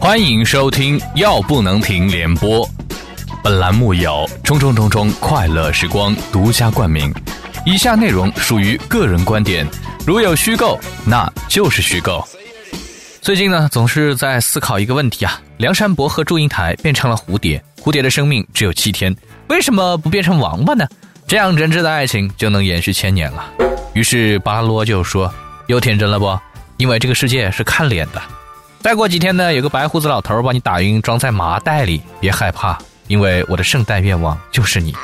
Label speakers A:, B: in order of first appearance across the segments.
A: 欢迎收听《药不能停》联播，本栏目由中中中中快乐时光独家冠名。以下内容属于个人观点，如有虚构，那就是虚构。最近呢，总是在思考一个问题啊：梁山伯和祝英台变成了蝴蝶，蝴蝶的生命只有七天，为什么不变成王八呢？这样真挚的爱情就能延续千年了。于是巴拉罗就说：“又天真了不？因为这个世界是看脸的。再过几天呢，有个白胡子老头把你打晕，装在麻袋里，别害怕，因为我的圣诞愿望就是你。”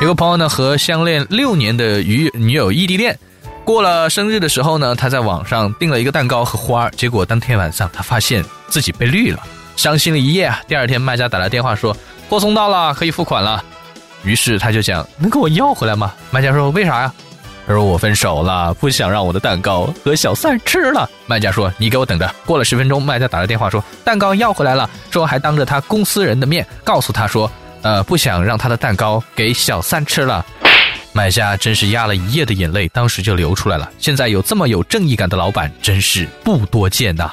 A: 有个朋友呢和相恋六年的女女友异地恋，过了生日的时候呢，他在网上订了一个蛋糕和花，结果当天晚上他发现自己被绿了，伤心了一夜啊。第二天卖家打来电话说货送到了，可以付款了。于是他就讲能给我要回来吗？卖家说为啥呀？他说我分手了，不想让我的蛋糕和小三吃了。卖家说你给我等着。过了十分钟，卖家打来电话说蛋糕要回来了，说还当着他公司人的面告诉他说。呃，不想让他的蛋糕给小三吃了，买家真是压了一夜的眼泪，当时就流出来了。现在有这么有正义感的老板，真是不多见呐。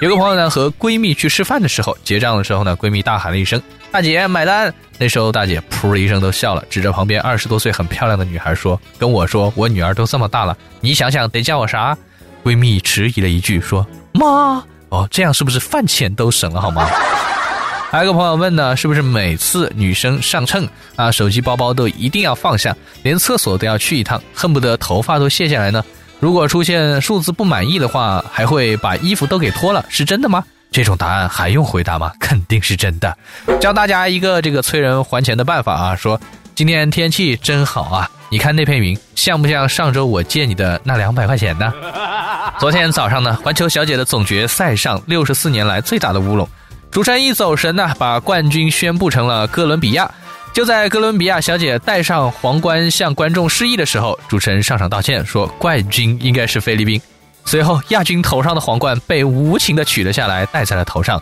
A: 有个朋友呢和闺蜜去吃饭的时候，结账的时候呢，闺蜜大喊了一声：“大姐买单！”那时候大姐噗的一声都笑了，指着旁边二十多岁很漂亮的女孩说：“跟我说，我女儿都这么大了，你想想得叫我啥？”闺蜜迟疑了一句说：“妈。”哦，这样是不是饭钱都省了好吗？还有个朋友问呢，是不是每次女生上秤啊，手机、包包都一定要放下，连厕所都要去一趟，恨不得头发都卸下来呢？如果出现数字不满意的话，还会把衣服都给脱了，是真的吗？这种答案还用回答吗？肯定是真的。教大家一个这个催人还钱的办法啊，说今天天气真好啊，你看那片云像不像上周我借你的那两百块钱呢？昨天早上呢，环球小姐的总决赛上六十四年来最大的乌龙。主持人一走神呢，把冠军宣布成了哥伦比亚。就在哥伦比亚小姐戴上皇冠向观众示意的时候，主持人上场道歉说冠军应该是菲律宾。随后亚军头上的皇冠被无情的取了下来，戴在了头上。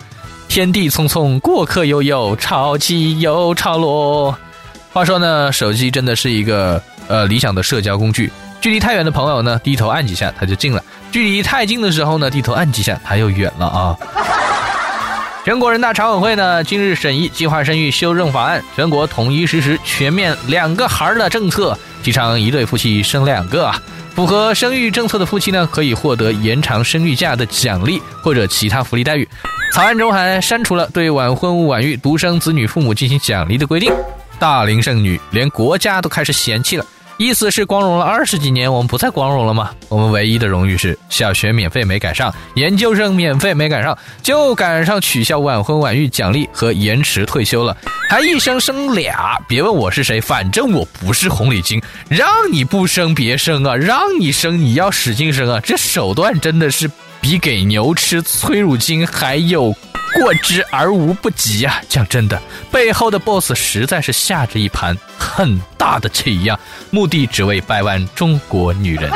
A: 天地匆匆，过客悠悠，潮起又潮落。话说呢，手机真的是一个呃理想的社交工具。距离太远的朋友呢，低头按几下他就近了；距离太近的时候呢，低头按几下他又远了啊。全国人大常委会呢，今日审议计划生育修正法案，全国统一实施全面两个孩儿的政策，提倡一对夫妻生两个啊。符合生育政策的夫妻呢，可以获得延长生育假的奖励或者其他福利待遇。草案中还删除了对晚婚晚育、独生子女父母进行奖励的规定。大龄剩女，连国家都开始嫌弃了。意思是光荣了二十几年，我们不再光荣了吗？我们唯一的荣誉是小学免费没赶上，研究生免费没赶上，就赶上取消晚婚晚育奖励和延迟退休了，还一生生俩。别问我是谁，反正我不是红领巾。让你不生别生啊，让你生你要使劲生啊，这手段真的是比给牛吃催乳精还有。过之而无不及啊！讲真的，背后的 boss 实在是下着一盘很大的棋呀，目的只为百万中国女人。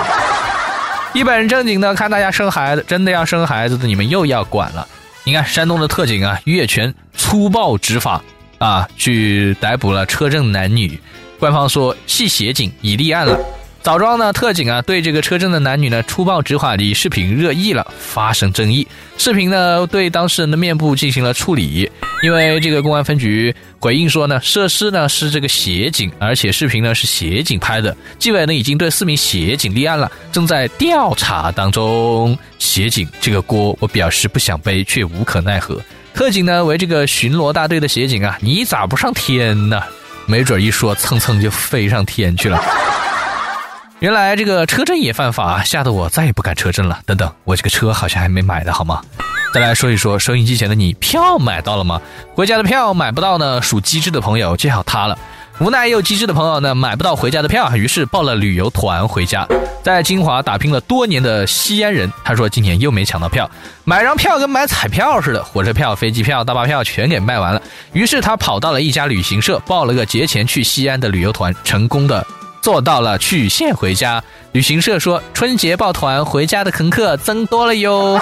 A: 一本正经的看大家生孩子，真的要生孩子的你们又要管了。你看山东的特警啊，越权粗暴执法啊，去逮捕了车震男女，官方说系协警已立案了。枣庄呢，特警啊，对这个车震的男女呢粗暴执法的视频热议了，发生争议。视频呢对当事人的面部进行了处理，因为这个公安分局回应说呢，涉事呢是这个协警，而且视频呢是协警拍的。纪委呢已经对四名协警立案了，正在调查当中。协警这个锅，我表示不想背，却无可奈何。特警呢为这个巡逻大队的协警啊，你咋不上天呢？没准一说蹭蹭就飞上天去了。原来这个车震也犯法，吓得我再也不敢车震了。等等，我这个车好像还没买的好吗？再来说一说收音机前的你，票买到了吗？回家的票买不到呢，属机智的朋友最好他了。无奈又机智的朋友呢，买不到回家的票，于是报了旅游团回家。在金华打拼了多年的西安人，他说今年又没抢到票，买张票跟买彩票似的，火车票、飞机票、大巴票全给卖完了。于是他跑到了一家旅行社，报了个节前去西安的旅游团，成功的。做到了曲线回家。旅行社说，春节抱团回家的乘客增多了哟。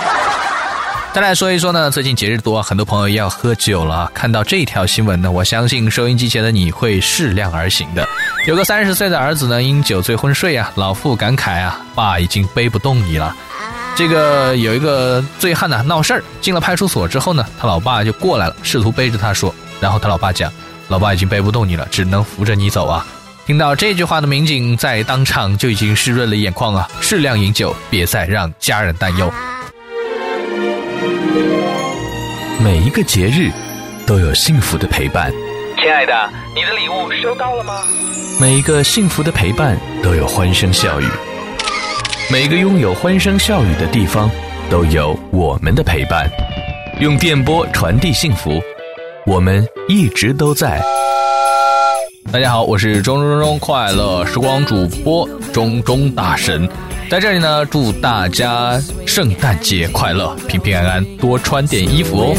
A: 再来说一说呢，最近节日多，很多朋友要喝酒了。看到这条新闻呢，我相信收音机前的你会适量而行的。有个三十岁的儿子呢，因酒醉昏睡啊，老父感慨啊，爸已经背不动你了。这个有一个醉汉呢闹事儿，进了派出所之后呢，他老爸就过来了，试图背着他说，然后他老爸讲，老爸已经背不动你了，只能扶着你走啊。听到这句话的民警在当场就已经湿润了眼眶啊，适量饮酒，别再让家人担忧。
B: 每一个节日都有幸福的陪伴，
A: 亲爱的，你的礼物收到了吗？
B: 每一个幸福的陪伴都有欢声笑语。每个拥有欢声笑语的地方，都有我们的陪伴。用电波传递幸福，我们一直都在。
A: 大家好，我是中中中中快乐时光主播中中大神，在这里呢，祝大家圣诞节快乐，平平安安，多穿点衣服哦。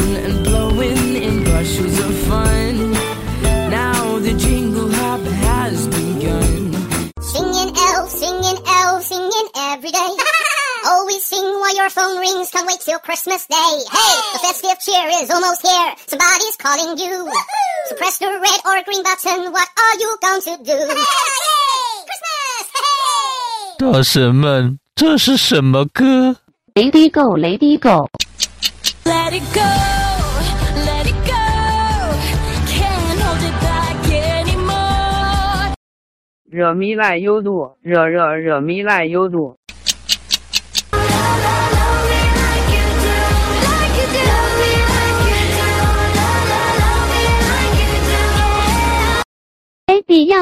C: your phone rings, can't wait till Christmas Day. Hey, the festive cheer is almost here. Somebody's calling you. So press the red or green button. What are you going to do? Christmas!
A: 大神们，这是什么歌？
D: Let it go, let it go.
E: Let it go, let it go. Can't hold it back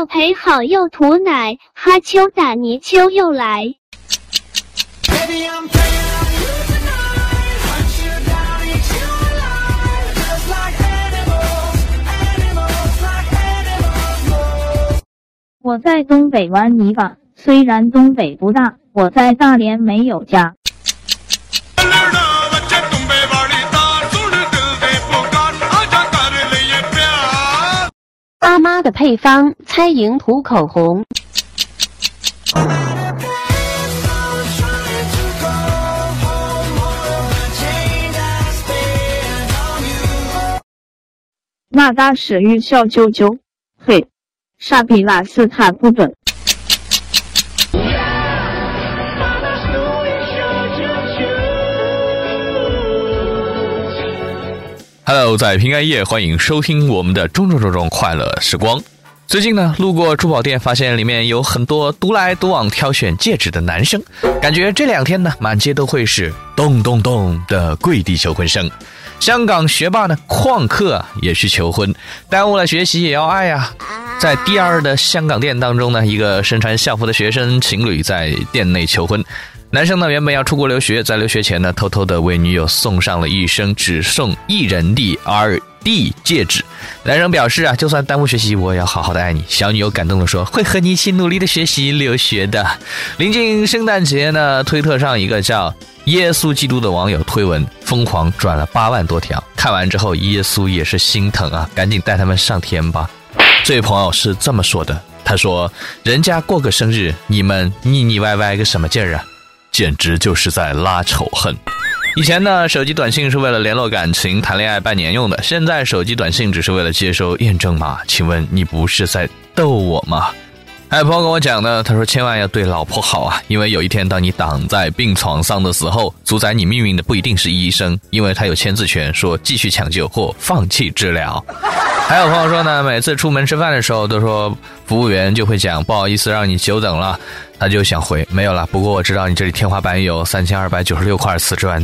F: 陪好又吐奶，哈秋打泥鳅又来。
G: 我在东北玩泥巴，虽然东北不大，我在大连没有家。
D: 阿妈的配方：猜赢涂口红。
G: 那大师与小啾啾，嘿，傻逼拉斯塔不准。
A: Hello，在平安夜，欢迎收听我们的中中中中快乐时光。最近呢，路过珠宝店，发现里面有很多独来独往挑选戒指的男生，感觉这两天呢，满街都会是咚咚咚的跪地求婚声。香港学霸呢，旷课也去求婚，耽误了学习也要爱啊。在第二的香港店当中呢，一个身穿校服的学生情侣在店内求婚。男生呢，原本要出国留学，在留学前呢，偷偷的为女友送上了一生只送一人的 R D 戒指。男生表示啊，就算耽误学习，我也要好好的爱你。小女友感动的说，会和你一起努力的学习留学的。临近圣诞节呢，推特上一个叫耶稣基督的网友推文疯狂转了八万多条，看完之后，耶稣也是心疼啊，赶紧带他们上天吧。这位朋友是这么说的，他说，人家过个生日，你们腻腻歪歪个什么劲儿啊？简直就是在拉仇恨。以前呢，手机短信是为了联络感情、谈恋爱、拜年用的，现在手机短信只是为了接收验证码。请问你不是在逗我吗？还有朋友跟我讲呢，他说千万要对老婆好啊，因为有一天当你躺在病床上的时候，主宰你命运的不一定是医生，因为他有签字权，说继续抢救或放弃治疗。还有朋友说呢，每次出门吃饭的时候，都说服务员就会讲不好意思让你久等了，他就想回没有了。不过我知道你这里天花板有三千二百九十六块瓷砖。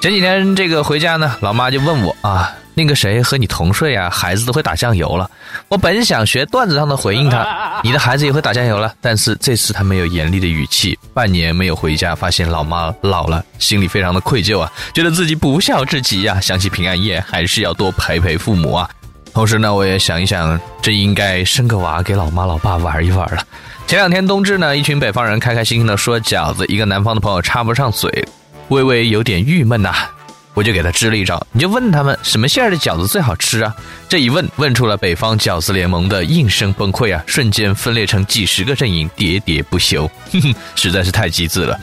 A: 前几天这个回家呢，老妈就问我啊。那个谁和你同睡啊？孩子都会打酱油了。我本想学段子上的回应他，你的孩子也会打酱油了。但是这次他没有严厉的语气。半年没有回家，发现老妈老了，心里非常的愧疚啊，觉得自己不孝至极呀。想起平安夜，还是要多陪陪父母啊。同时呢，我也想一想，这应该生个娃给老妈老爸玩一玩了。前两天冬至呢，一群北方人开开心心的说饺子，一个南方的朋友插不上嘴，微微有点郁闷呐。我就给他支了一招，你就问他们什么馅儿的饺子最好吃啊？这一问问出了北方饺子联盟的应声崩溃啊！瞬间分裂成几十个阵营，喋喋不休，哼哼，实在是太机智了。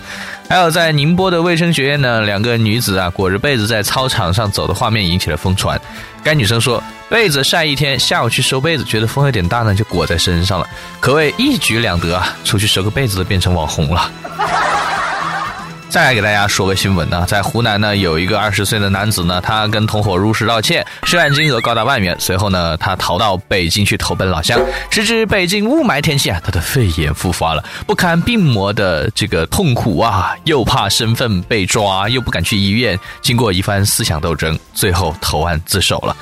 A: 还有在宁波的卫生学院呢，两个女子啊裹着被子在操场上走的画面引起了疯传。该女生说被子晒一天，下午去收被子，觉得风有点大呢，就裹在身上了，可谓一举两得啊！出去收个被子都变成网红了。再来给大家说个新闻呢，在湖南呢有一个二十岁的男子呢，他跟同伙入室盗窃，涉案金额高达万元。随后呢，他逃到北京去投奔老乡。时值北京雾霾天气啊，他的肺炎复发了，不堪病魔的这个痛苦啊，又怕身份被抓，又不敢去医院。经过一番思想斗争，最后投案自首了。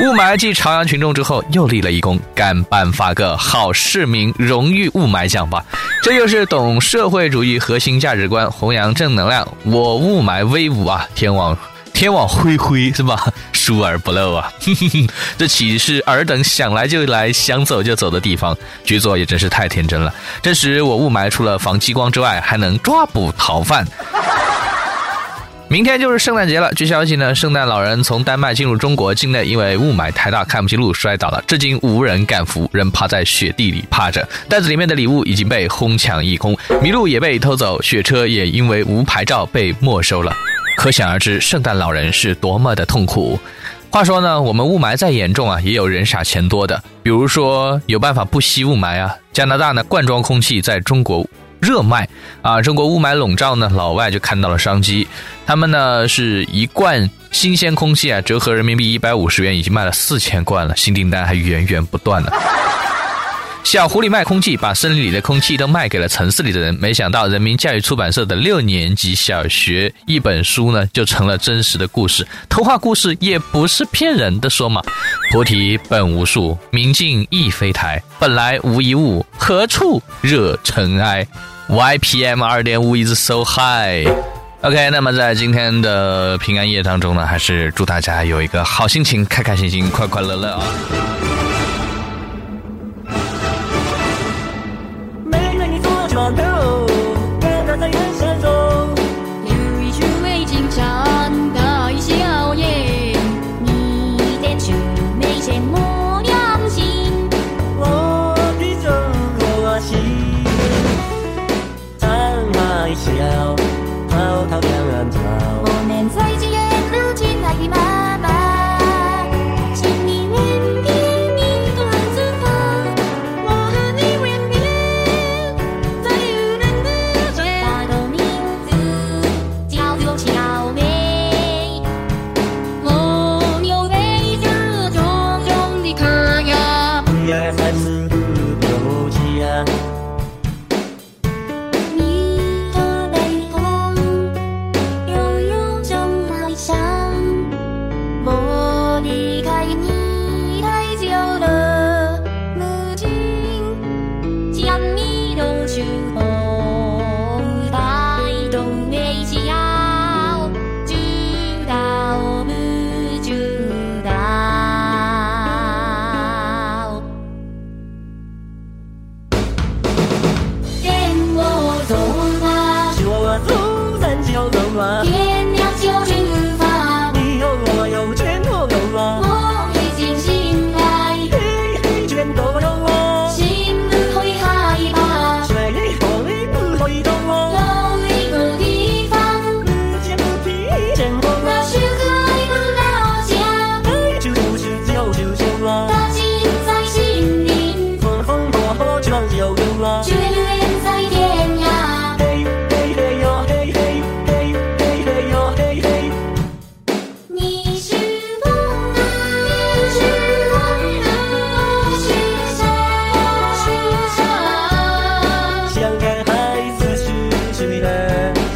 A: 雾霾继朝阳群众之后，又立了一功，干颁发个好市民荣誉雾霾奖吧。这就是懂社会主义核心价值观，弘扬正能量，我雾霾威武啊！天网 天网恢恢是吧？疏而不漏啊！这岂是尔等想来就来、想走就走的地方？局座也真是太天真了。这时我雾霾除了防激光之外，还能抓捕逃犯。明天就是圣诞节了。据消息呢，圣诞老人从丹麦进入中国境内，因为雾霾太大看不清路摔倒了，至今无人敢扶，仍趴在雪地里趴着。袋子里面的礼物已经被哄抢一空，麋鹿也被偷走，雪车也因为无牌照被没收了。可想而知，圣诞老人是多么的痛苦。话说呢，我们雾霾再严重啊，也有人傻钱多的，比如说有办法不吸雾霾啊。加拿大呢，罐装空气在中国。热卖啊！中国雾霾笼罩呢，老外就看到了商机。他们呢是一罐新鲜空气啊，折合人民币一百五十元，已经卖了四千罐了，新订单还源源不断呢。小狐狸卖空气，把森林里的空气都卖给了城市里的人。没想到人民教育出版社的六年级小学一本书呢，就成了真实的故事。童话故事也不是骗人的，说嘛。菩提本无树，明镜亦非台，本来无一物，何处惹尘埃？YPM 二点五 is so high。OK，那么在今天的平安夜当中呢，还是祝大家有一个好心情，开开心心，快快乐乐啊！
H: no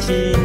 H: 在。